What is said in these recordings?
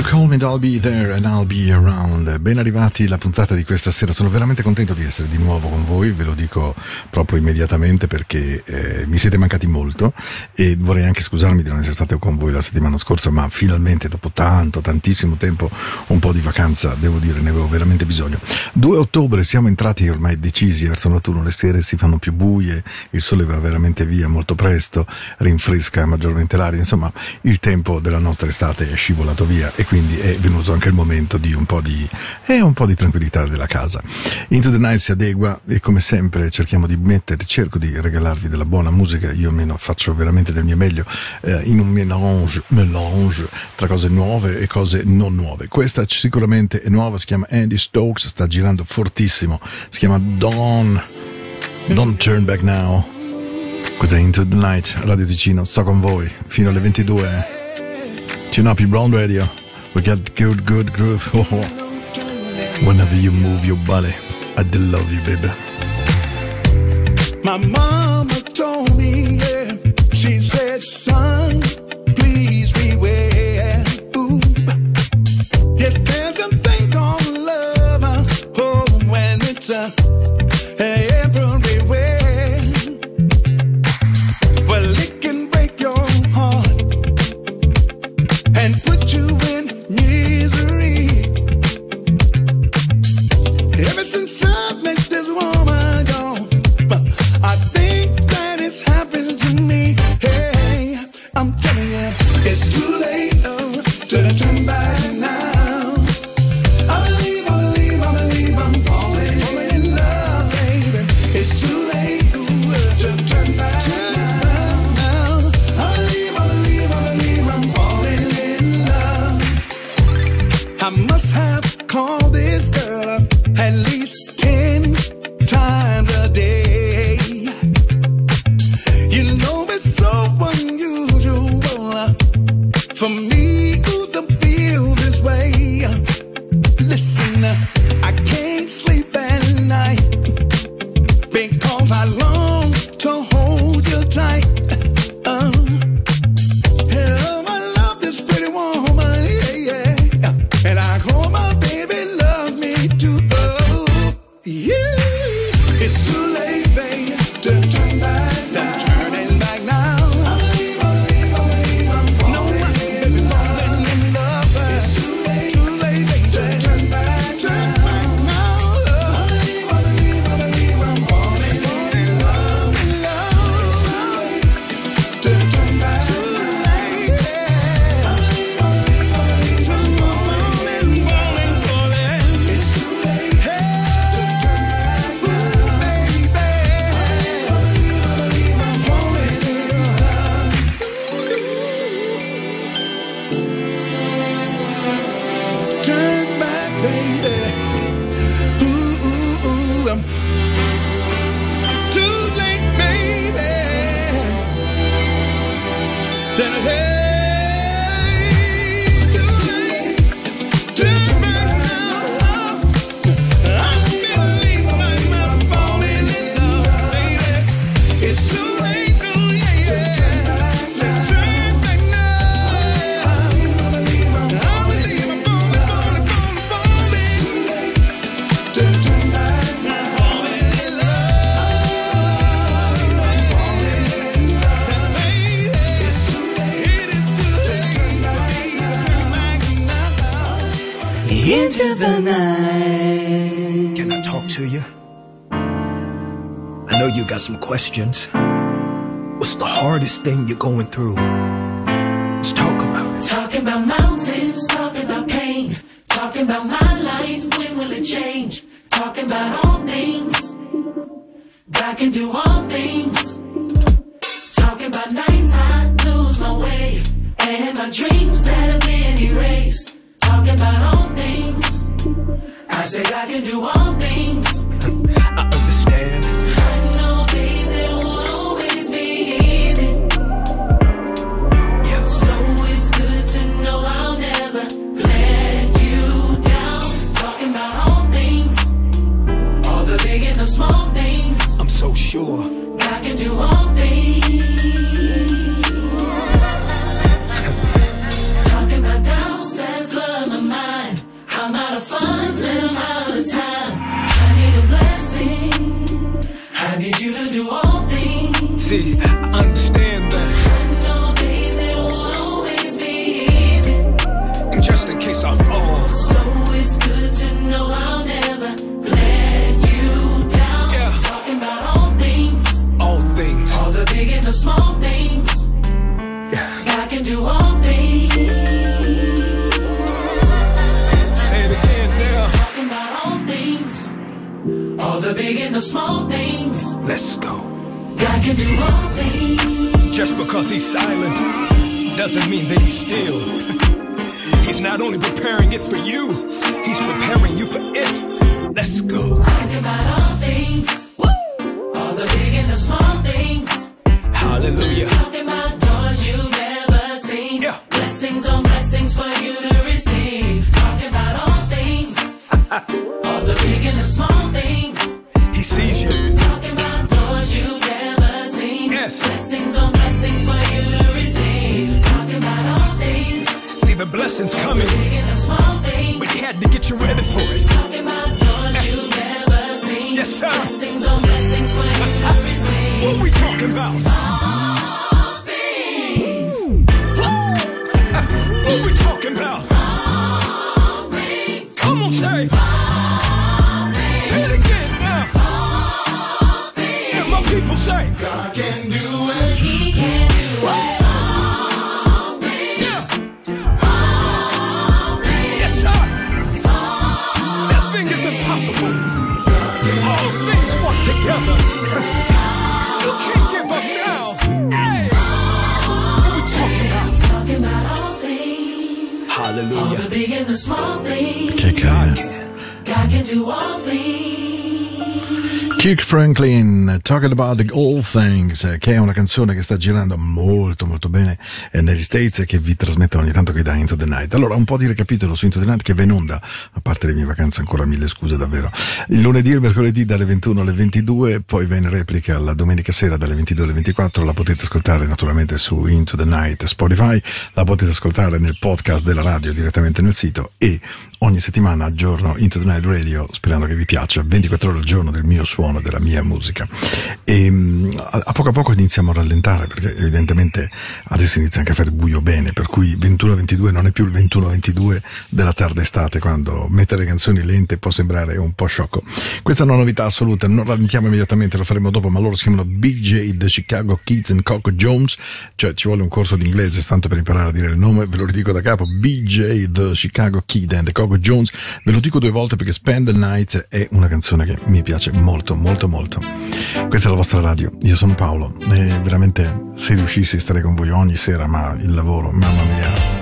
and I'll be there and I'll be around. Ben arrivati alla puntata di questa sera. Sono veramente contento di essere di nuovo con voi, ve lo dico proprio immediatamente perché eh, mi siete mancati molto e vorrei anche scusarmi di non essere stato con voi la settimana scorsa, ma finalmente dopo tanto, tantissimo tempo, un po' di vacanza, devo dire, ne avevo veramente bisogno. 2 ottobre siamo entrati ormai decisi verso l'autunno, le sere si fanno più buie, il sole va veramente via molto presto, rinfresca maggiormente l'aria, insomma il tempo della nostra estate è scivolato via e quindi è venuto anche il momento di un po' di, eh, un po' di tranquillità della casa. Into the Night si adegua e come sempre cerchiamo di mettere, cerco di regalarvi della buona musica, io almeno faccio veramente del mio meglio eh, in un mélange, mélange tra cose nuove e cose non nuove. Questa sicuramente è nuova, si chiama Andy Stokes, sta girando fortissimo, si chiama Dawn, Don't Turn Back Now. Cos'è Into the Night, Radio Ticino, sto con voi fino alle 22. Tune up your brown radio. We got good, good groove. Whenever you move your body, I do love you, baby. My mama told me, yeah, she said, son, please beware. Ooh. Yes, there's a thing called love. Oh, when it's It's too late. Oh. A since I talk to you? I know you got some questions. What's the hardest thing you're going through? Let's talk about it. Talking about mountains, talking about pain, talking about my life, when will it change? Talking about all things, God can do all things. Big and the small things. Let's go. God can do all things. Just because he's silent doesn't mean that he's still. He's not only preparing it for you, he's preparing you for it. Let's go. Talking about all things. All the big and the small things. Hallelujah. Talking about doors you've never seen. Yeah. Blessings on blessings for you to receive. Talking about all things. all the big and the small things. Blessings coming. Big and the small things. But he had to get you ready for it. Talking about doors you've never seen. Yes, sir. Blessings on blessings for you to receive. What we talking about? What we talking about? Do all things. Kirk Franklin, Talking About the All Things, eh, che è una canzone che sta girando molto molto bene eh, negli States e che vi trasmetto ogni tanto che da Into the Night. Allora, un po' di recapitolo su Into the Night che in onda, a parte le mie vacanze ancora mille scuse davvero, il lunedì e il mercoledì dalle 21 alle 22, poi va in replica la domenica sera dalle 22 alle 24, la potete ascoltare naturalmente su Into the Night Spotify, la potete ascoltare nel podcast della radio direttamente nel sito e ogni settimana aggiorno Into the Night Radio sperando che vi piaccia. 24 ore al giorno del mio suono, della mia musica. E mm, a, poco a poco iniziamo a rallentare perché evidentemente adesso inizia anche a fare buio bene per cui 21-22 non è più il 21-22 della tarda estate quando mettere canzoni lente può sembrare un po' sciocco. Questa è una novità assoluta non rallentiamo immediatamente lo faremo dopo ma loro si chiamano Big J The Chicago Kids and Coco Jones cioè ci vuole un corso di inglese tanto per imparare a dire il nome ve lo ridico da capo BJ The Chicago Kid and Coco Jones. Ve lo dico due volte perché Spend the Night è una canzone che mi piace molto molto molto. Questa è la vostra radio. Io sono Paolo. E veramente se riuscissi a stare con voi ogni sera ma il lavoro mamma mia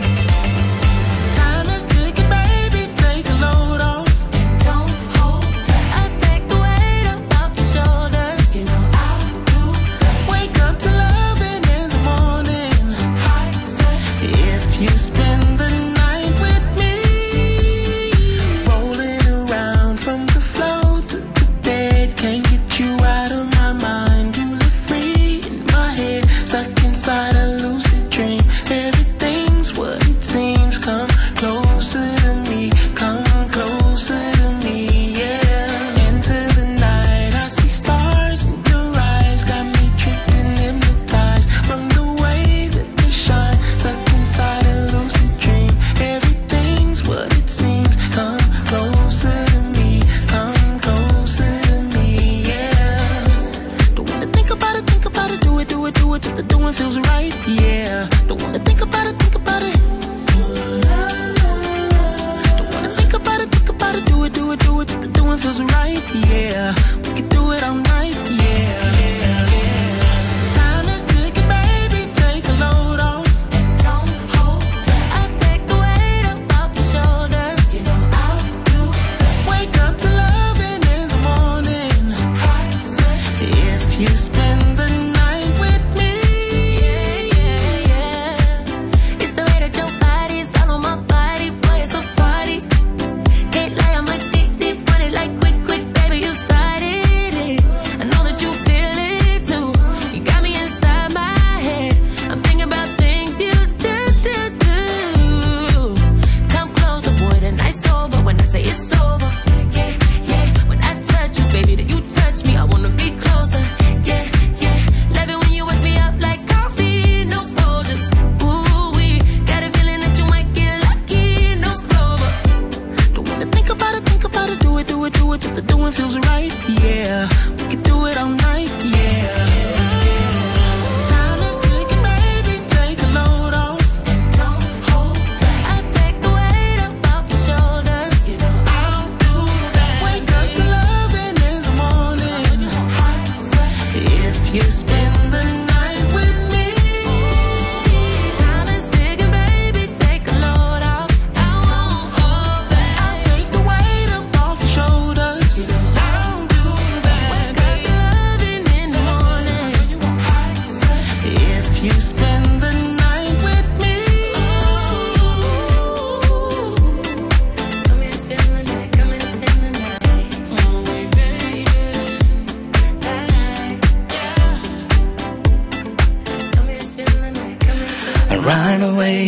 yeah. We can do it all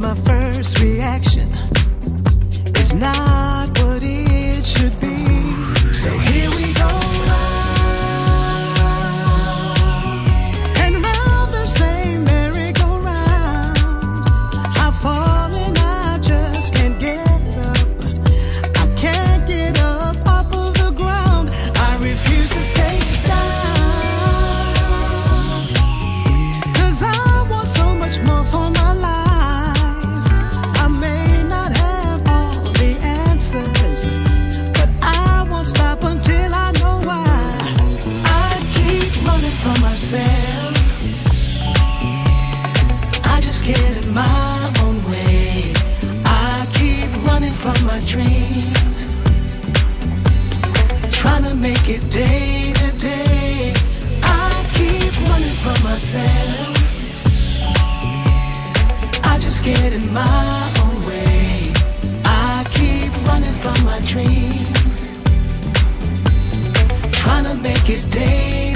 my first reaction. It's not. it day to day. I keep running from myself. I just get in my own way. I keep running from my dreams. Trying to make it day.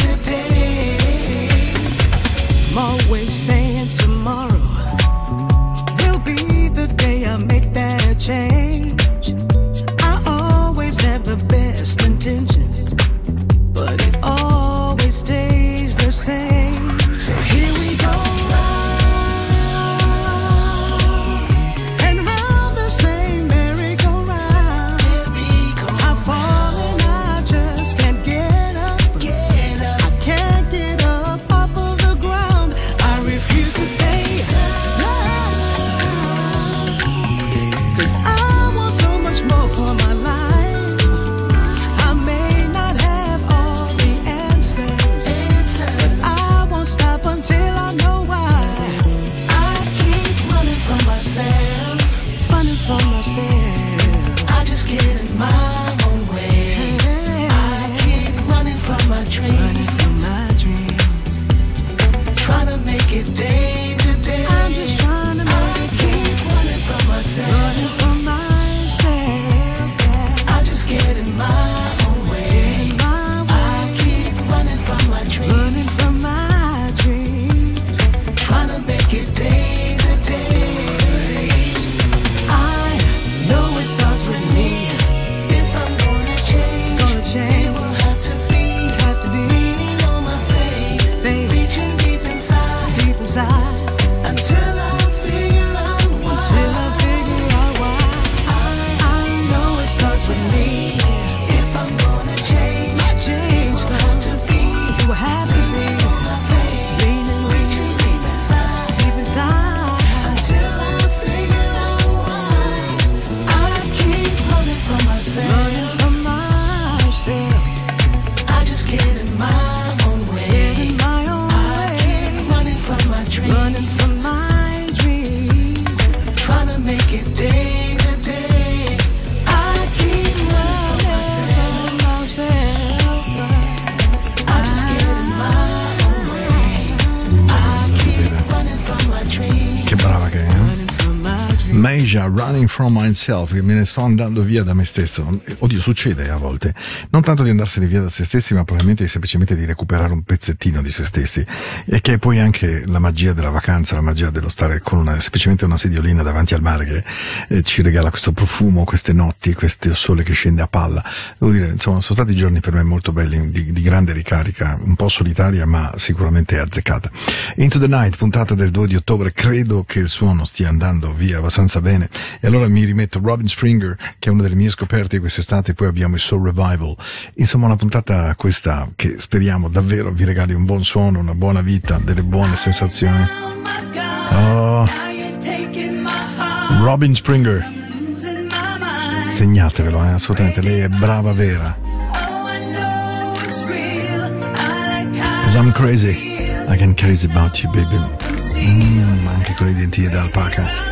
till i figure with me. Asia, Running From Myself, me ne sto andando via da me stesso. Oddio, succede a volte. Non tanto di andarsene via da se stessi, ma probabilmente semplicemente di recuperare un pezzettino di se stessi. E che è poi anche la magia della vacanza, la magia dello stare con una, semplicemente una sediolina davanti al mare che eh, ci regala questo profumo, queste notti, questo sole che scende a palla. Devo dire, insomma, sono stati giorni per me molto belli, di, di grande ricarica, un po' solitaria, ma sicuramente azzeccata. Into the Night, puntata del 2 di ottobre, credo che il suono stia andando via abbastanza bene bene. E allora mi rimetto Robin Springer, che è una delle mie scoperte di quest'estate, poi abbiamo il Soul Revival. Insomma, una puntata questa che speriamo davvero vi regali un buon suono, una buona vita, delle buone sensazioni. Oh. Robin Springer. Segnatevelo, eh, assolutamente, lei è brava vera. Cause I'm crazy. I can crazy about you, baby. Mm, anche con le dentine alpaca.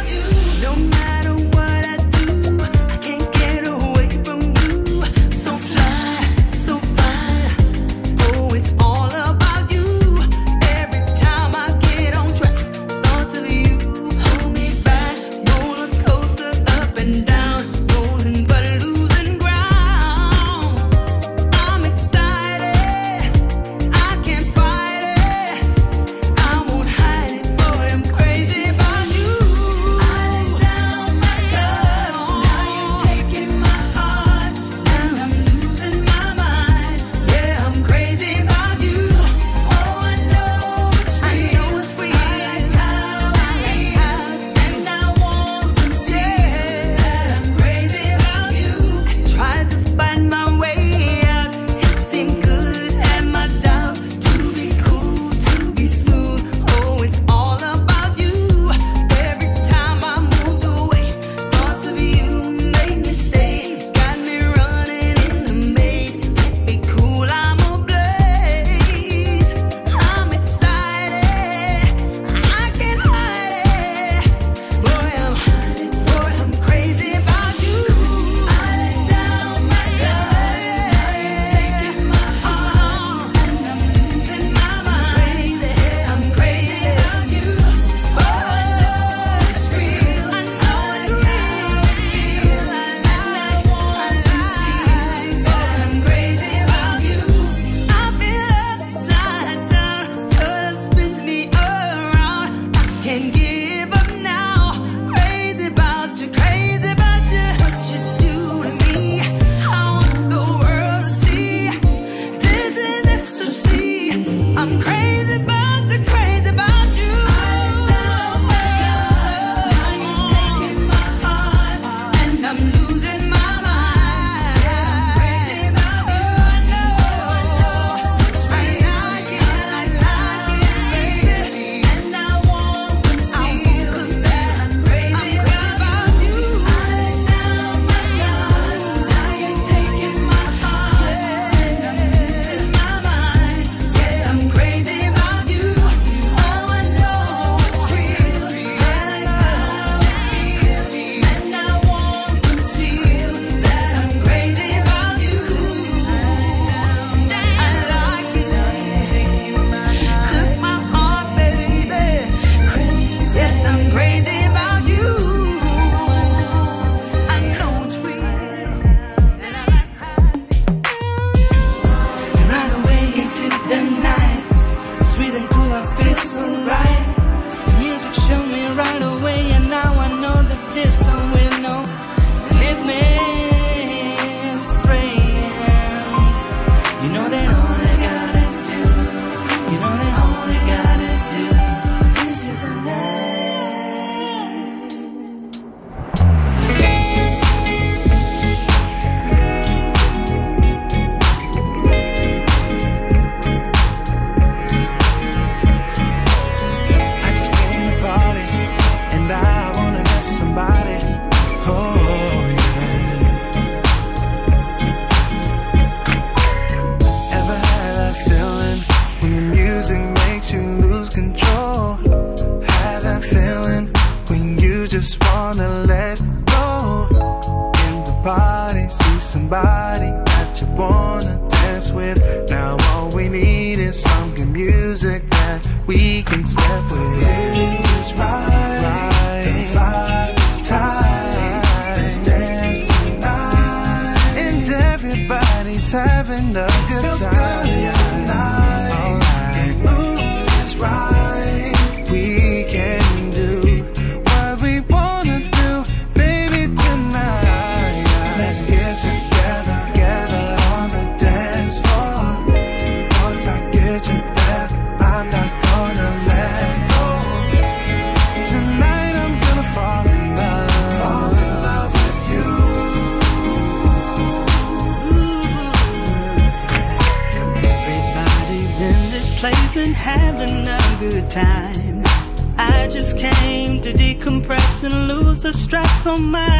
Some good music that we can step with. on my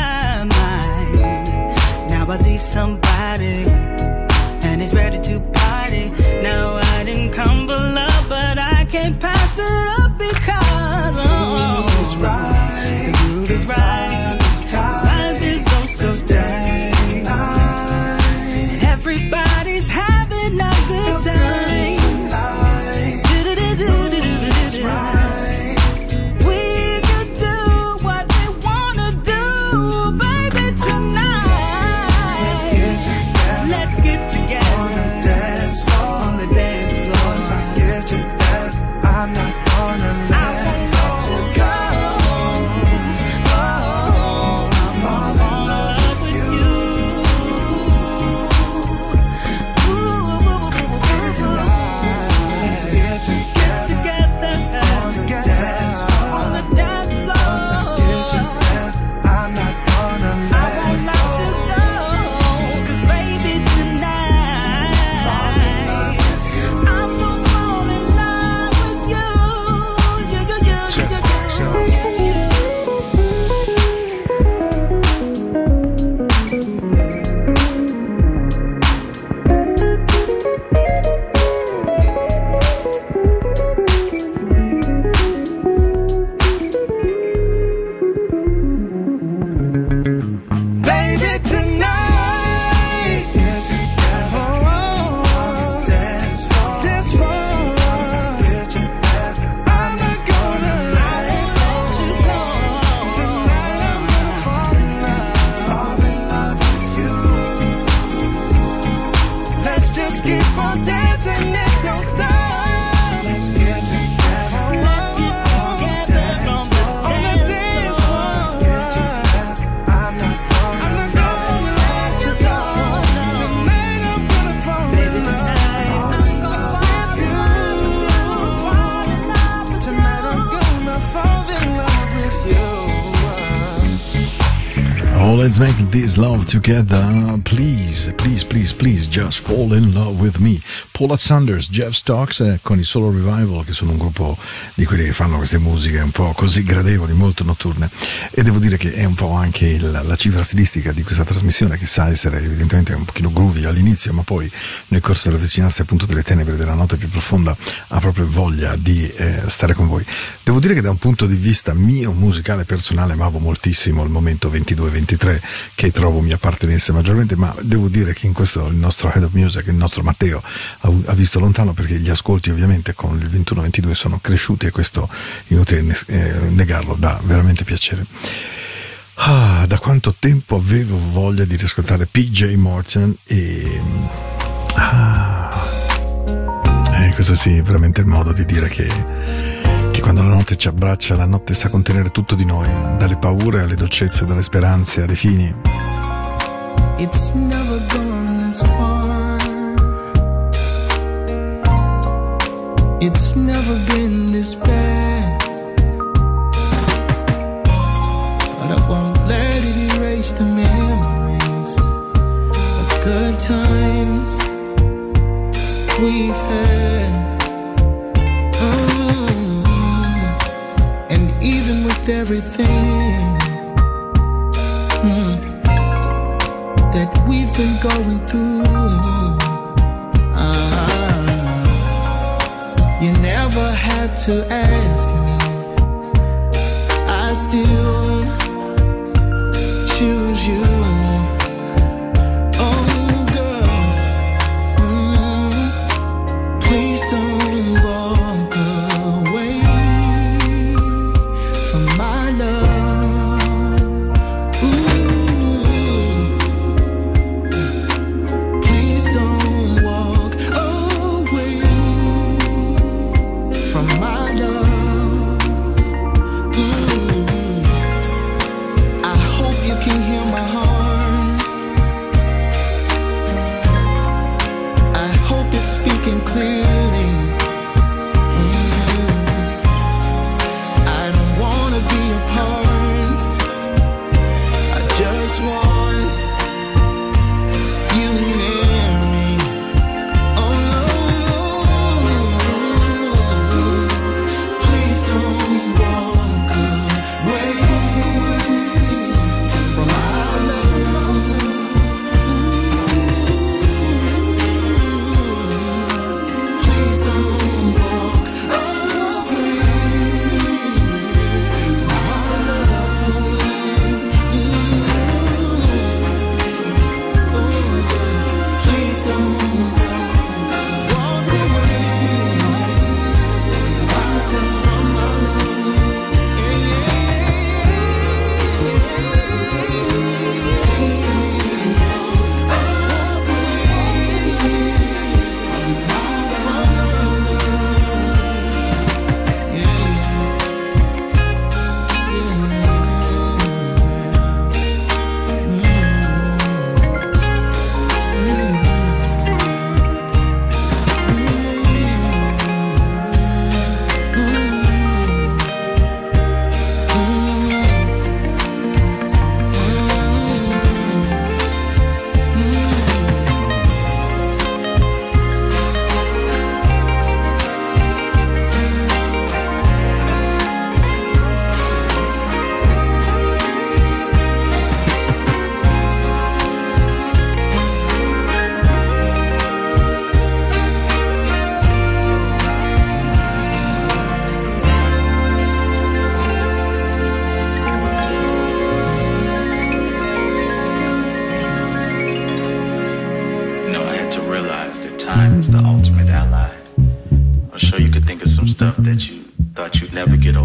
together. Please, please, please, please, just fall in love with me. Paula Sanders, Jeff Stocks eh, con i Solo Revival, che sono un gruppo di quelli che fanno queste musiche un po' così gradevoli, molto notturne. E devo dire che è un po' anche la, la cifra stilistica di questa trasmissione, che sa essere evidentemente un pochino groovy all'inizio, ma poi nel corso dell'avvicinarsi appunto delle tenebre della notte più profonda ha proprio voglia di eh, stare con voi. Devo dire che da un punto di vista mio musicale personale amavo moltissimo il momento 22-23 che trovo mi appartenesse maggiormente, ma devo dire che in questo il nostro head of music, il nostro Matteo, ha, ha visto lontano perché gli ascolti ovviamente con il 21-22 sono cresciuti e questo inutile ne- eh, negarlo, dà veramente piacere. Ah, da quanto tempo avevo voglia di riscoltare PJ Morton e... Ah, eh, questo sì, veramente il modo di dire che quando la notte ci abbraccia, la notte sa contenere tutto di noi, dalle paure alle dolcezze, dalle speranze alle fini. It's never gone this far. It's never been this bad. But I won't let it erase the memories of good times we've had. Everything. mm, that we've been going through. Ah, you never had to ask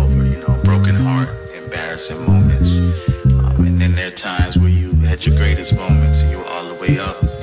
over. You know, broken heart, embarrassing moments, um, and then there are times where you had your greatest moments and you were all the way up.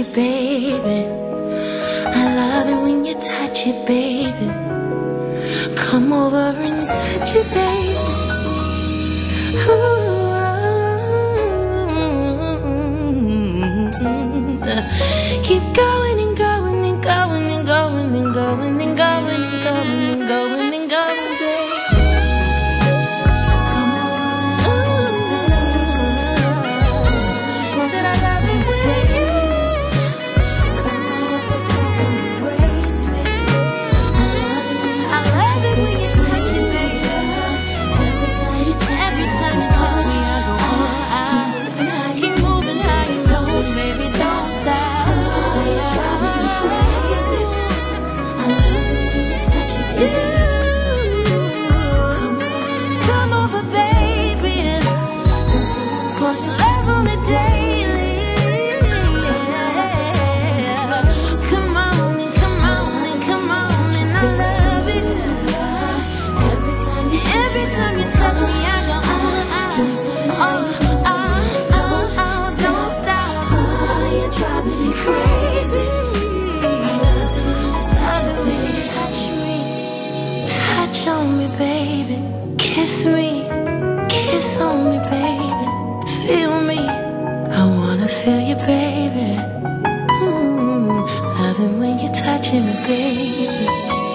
it, baby. I love it when you touch it, baby. Come over and touch it, baby. Mm-hmm.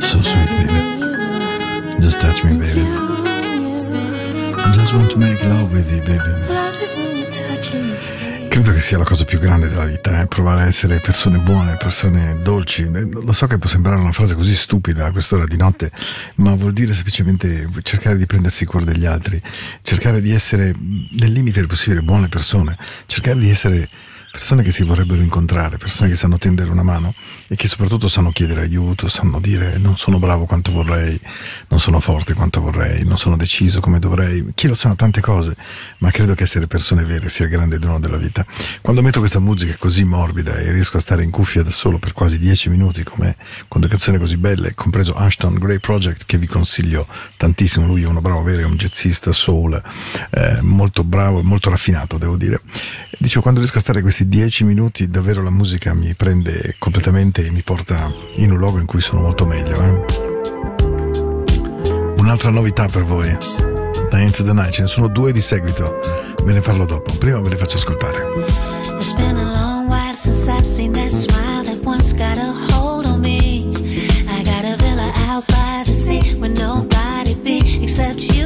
So sweet, baby. Just touch me, baby. I just want to make love with you, baby. Credo che sia la cosa più grande della vita, eh? provare a essere persone buone, persone dolci. Eh, Lo so che può sembrare una frase così stupida a quest'ora di notte, ma vuol dire semplicemente cercare di prendersi il cuore degli altri, cercare di essere, nel limite del possibile, buone persone, cercare di essere persone che si vorrebbero incontrare, persone che sanno tendere una mano e che soprattutto sanno chiedere aiuto, sanno dire non sono bravo quanto vorrei, non sono forte quanto vorrei, non sono deciso come dovrei. Chi lo sa, tante cose, ma credo che essere persone vere sia il grande dono della vita. Quando metto questa musica così morbida e riesco a stare in cuffia da solo per quasi dieci minuti, come con due canzoni così belle, compreso Ashton Grey Project, che vi consiglio tantissimo, lui è uno bravo vero, è un jazzista soul, eh, molto bravo e molto raffinato, devo dire. Dicevo, quando riesco a stare questi dieci minuti, davvero la musica mi prende completamente e mi porta in un luogo in cui sono molto meglio. eh. Un'altra novità per voi, da Into the Night, ce ne sono due di seguito, ve ne parlo dopo, prima ve le faccio ascoltare. It's been a long while since I've seen that smile that once got a hold on me. I got a villa out by sea where nobody be except you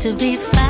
to be finally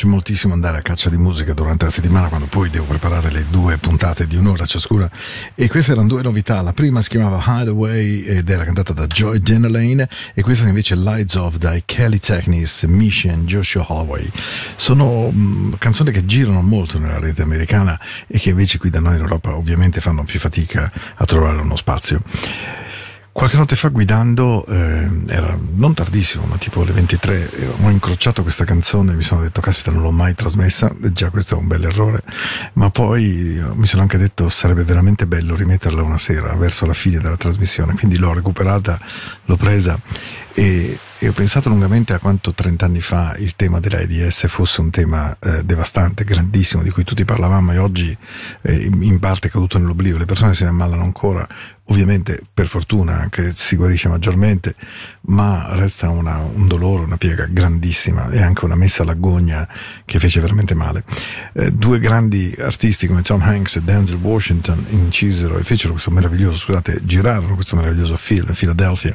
piace moltissimo andare a caccia di musica durante la settimana quando poi devo preparare le due puntate di un'ora ciascuna e queste erano due novità. La prima si chiamava Hideaway ed era cantata da Joy Denelane e questa invece Lights Off dai Kelly Technis, Mission, Joshua Holloway. Sono mh, canzoni che girano molto nella rete americana e che invece qui da noi in Europa ovviamente fanno più fatica a trovare uno spazio. Qualche notte fa guidando, eh, era non tardissimo, ma tipo le 23, eh, ho incrociato questa canzone e mi sono detto, caspita, non l'ho mai trasmessa, e già questo è un bel errore, ma poi eh, mi sono anche detto sarebbe veramente bello rimetterla una sera verso la fine della trasmissione, quindi l'ho recuperata, l'ho presa e, e ho pensato lungamente a quanto 30 anni fa il tema dell'AIDS fosse un tema eh, devastante, grandissimo, di cui tutti parlavamo e oggi eh, in parte è caduto nell'oblio, le persone se ne ammalano ancora, ovviamente per fortuna anche si guarisce maggiormente, ma resta una- un dolore, una piega grandissima e anche una messa all'agonia che fece veramente male. Eh, due grandi artisti come Tom Hanks e Denzel Washington incisero e fecero questo meraviglioso, scusate, girarono questo meraviglioso film, Philadelphia,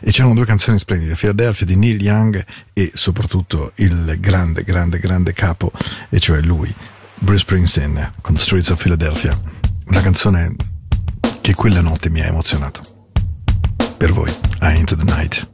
e c'erano due canzoni splendide, Philadelphia di Neil Young e soprattutto il grande, grande, grande capo, e cioè lui, Bruce Springsteen, con Streets of Philadelphia, una canzone che quella notte mi ha emozionato. Per voi, I Into the Night.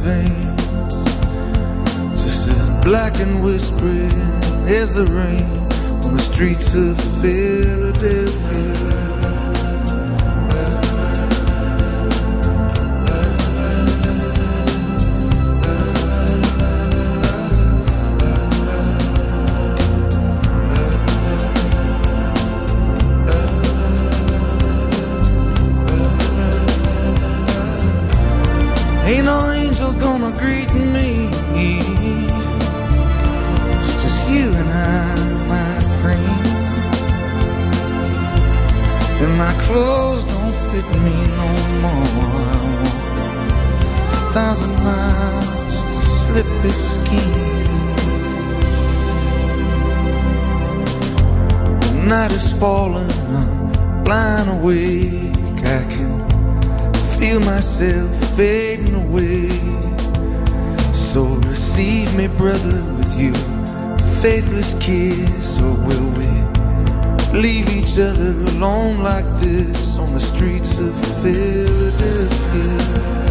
Veins, just as black and whispering as the rain on the streets of Philadelphia. Just to slip this skin. The night is falling, I'm lying awake. I can feel myself fading away. So receive me, brother, with you, faithless kiss, or will we leave each other alone like this on the streets of Philadelphia?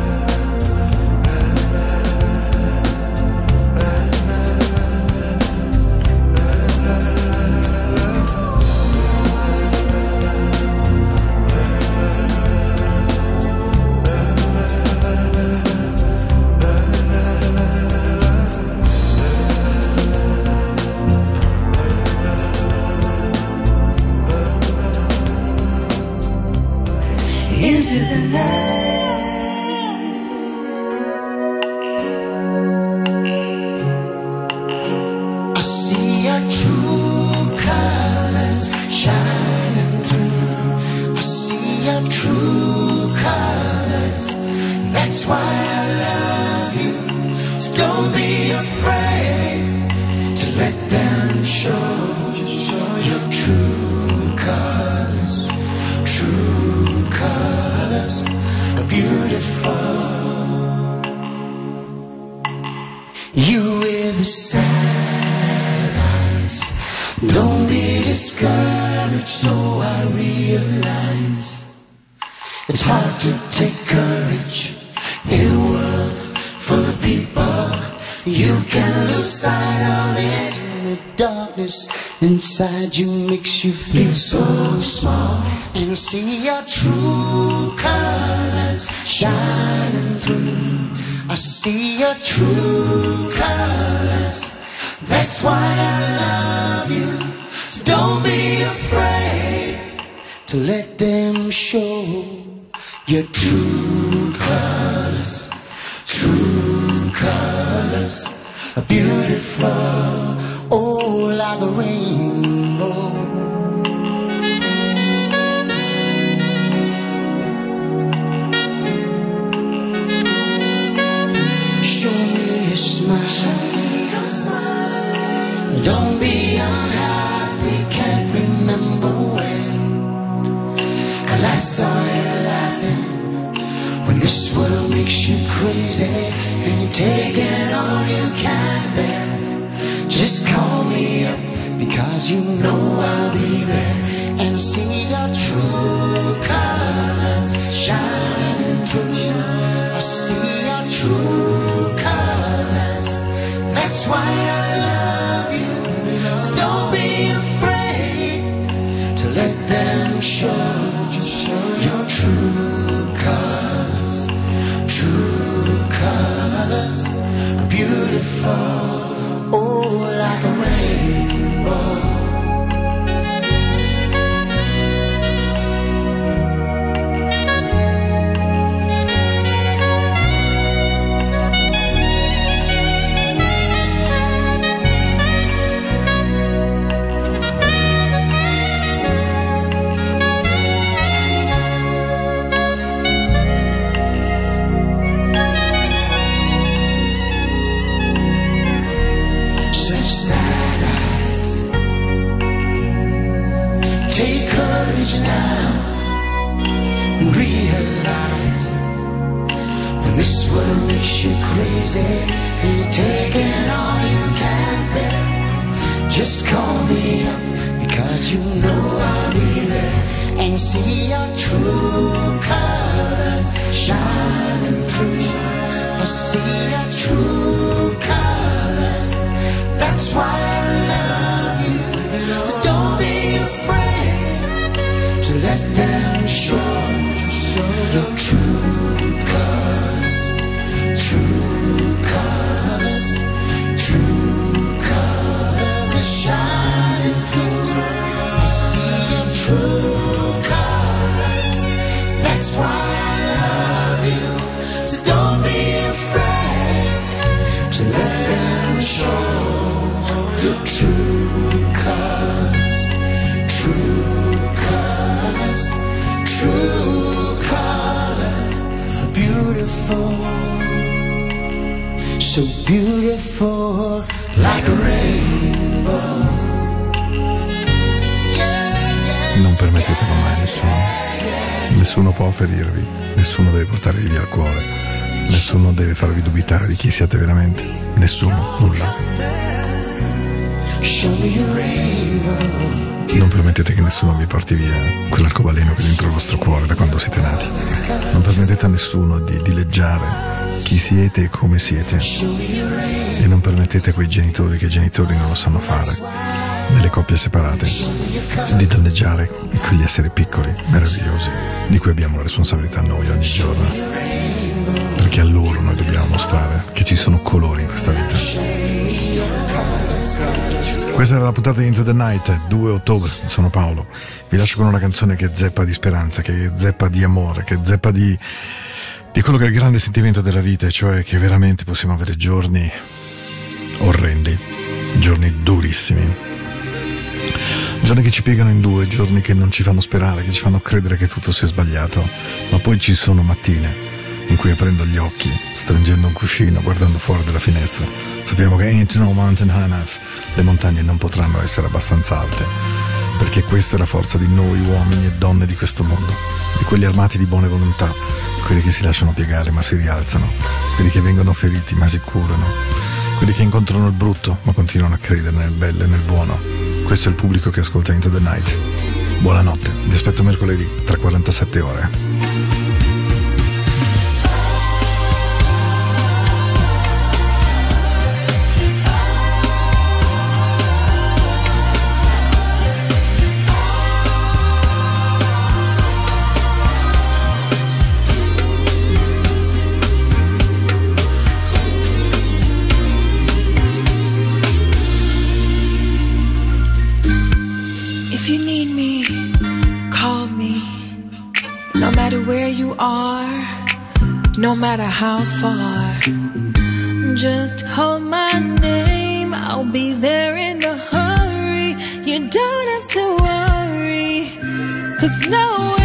Your true colors shining through. I see your true colors. That's why I love you. So don't be afraid to let them show your true colors. True colors are beautiful, oh, like a rainbow. Makes you crazy and you're taking all you can bear. Just call me up because you know I'll be there and see your true colors shining through. I see your true colors. That's why I love you. So don't be afraid to let them show your true just beautiful, oh, like a rain. See your true Nessuno può ferirvi, nessuno deve portarvi via il cuore, nessuno deve farvi dubitare di chi siete veramente. Nessuno, nulla. Non permettete che nessuno vi porti via quell'arcobaleno che è dentro il vostro cuore da quando siete nati. Non permettete a nessuno di dileggiare chi siete e come siete. E non permettete a quei genitori che i genitori non lo sanno fare, nelle coppie separate, di danneggiare quegli esseri piccoli, meravigliosi, di cui abbiamo la responsabilità noi ogni giorno. Perché a loro noi dobbiamo mostrare che ci sono colori in questa vita. Questa era la puntata di Into the Night, 2 ottobre, sono Paolo. Vi lascio con una canzone che zeppa di speranza, che zeppa di amore, che zeppa di, di quello che è il grande sentimento della vita, cioè che veramente possiamo avere giorni orrendi, giorni durissimi, giorni che ci piegano in due, giorni che non ci fanno sperare, che ci fanno credere che tutto sia sbagliato, ma poi ci sono mattine in cui aprendo gli occhi, stringendo un cuscino, guardando fuori dalla finestra, sappiamo che ain't no mountain high enough, le montagne non potranno essere abbastanza alte, perché questa è la forza di noi uomini e donne di questo mondo, di quelli armati di buone volontà, quelli che si lasciano piegare ma si rialzano, quelli che vengono feriti ma si curano, quelli che incontrano il brutto ma continuano a credere nel bello e nel buono, Questo è il pubblico che ascolta Into the Night. Buonanotte, vi aspetto mercoledì tra 47 ore. How far. Just call my name, I'll be there in a hurry. You don't have to worry, cause no